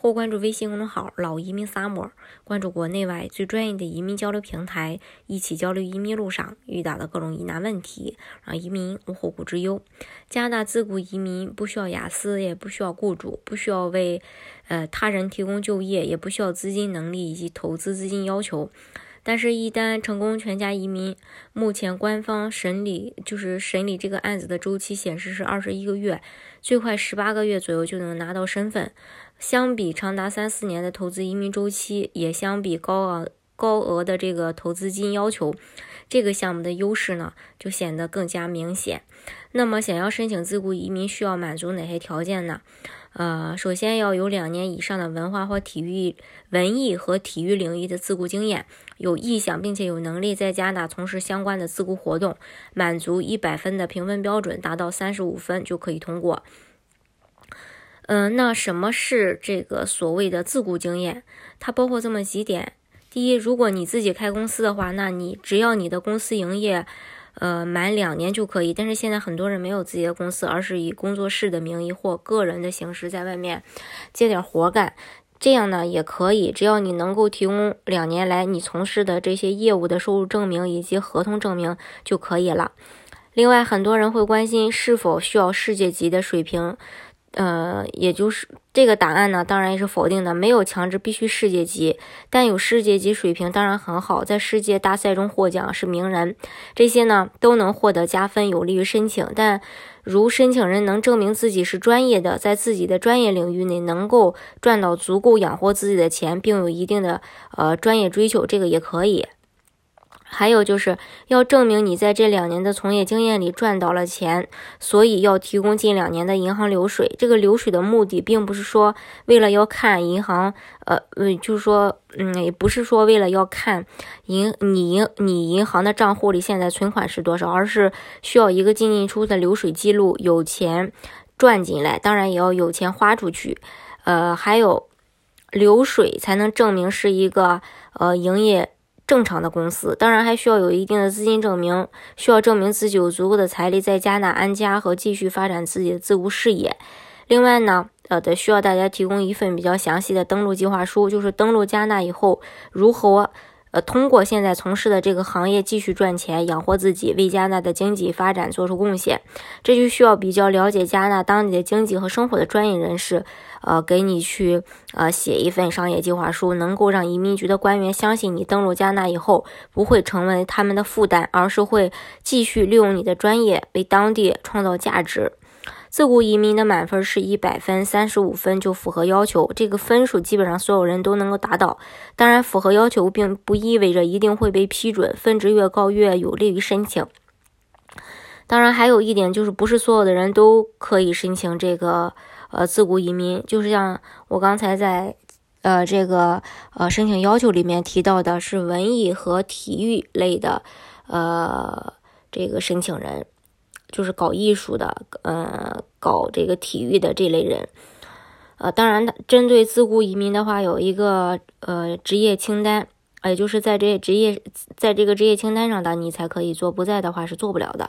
或关注微信公众号“老移民萨摩关注国内外最专业的移民交流平台，一起交流移民路上遇到的各种疑难问题，让移民无后顾之忧。加拿大自雇移民不需要雅思，也不需要雇主，不需要为呃他人提供就业，也不需要资金能力以及投资资金要求。但是，一旦成功全家移民，目前官方审理就是审理这个案子的周期显示是二十一个月，最快十八个月左右就能拿到身份。相比长达三四年的投资移民周期，也相比高昂高额的这个投资金要求，这个项目的优势呢就显得更加明显。那么，想要申请自雇移民需要满足哪些条件呢？呃，首先要有两年以上的文化或体育、文艺和体育领域的自雇经验，有意向并且有能力在加拿大从事相关的自雇活动，满足一百分的评分标准，达到三十五分就可以通过。嗯，那什么是这个所谓的自雇经验？它包括这么几点：第一，如果你自己开公司的话，那你只要你的公司营业，呃，满两年就可以。但是现在很多人没有自己的公司，而是以工作室的名义或个人的形式在外面接点活干，这样呢也可以。只要你能够提供两年来你从事的这些业务的收入证明以及合同证明就可以了。另外，很多人会关心是否需要世界级的水平。呃，也就是这个答案呢，当然也是否定的，没有强制必须世界级，但有世界级水平当然很好，在世界大赛中获奖是名人，这些呢都能获得加分，有利于申请。但如申请人能证明自己是专业的，在自己的专业领域内能够赚到足够养活自己的钱，并有一定的呃专业追求，这个也可以。还有就是要证明你在这两年的从业经验里赚到了钱，所以要提供近两年的银行流水。这个流水的目的并不是说为了要看银行，呃，嗯就是说，嗯，也不是说为了要看银你银你银行的账户里现在存款是多少，而是需要一个进进出的流水记录，有钱赚进来，当然也要有钱花出去，呃，还有流水才能证明是一个呃营业。正常的公司当然还需要有一定的资金证明，需要证明自己有足够的财力在加拿安家和继续发展自己的自雇事业。另外呢，呃，得需要大家提供一份比较详细的登录计划书，就是登陆加拿以后如何。呃，通过现在从事的这个行业继续赚钱，养活自己，为加拿大的经济发展做出贡献，这就需要比较了解加拿大当地的经济和生活的专业人士，呃，给你去呃写一份商业计划书，能够让移民局的官员相信你登陆加拿大以后不会成为他们的负担，而是会继续利用你的专业为当地创造价值。自雇移民的满分是一百分，三十五分就符合要求。这个分数基本上所有人都能够达到。当然，符合要求并不意味着一定会被批准，分值越高越有利于申请。当然，还有一点就是，不是所有的人都可以申请这个呃自雇移民。就是像我刚才在呃这个呃申请要求里面提到的，是文艺和体育类的呃这个申请人。就是搞艺术的，呃，搞这个体育的这类人，呃，当然，针对自雇移民的话，有一个呃职业清单，也就是在这职业在这个职业清单上的，你才可以做，不在的话是做不了的。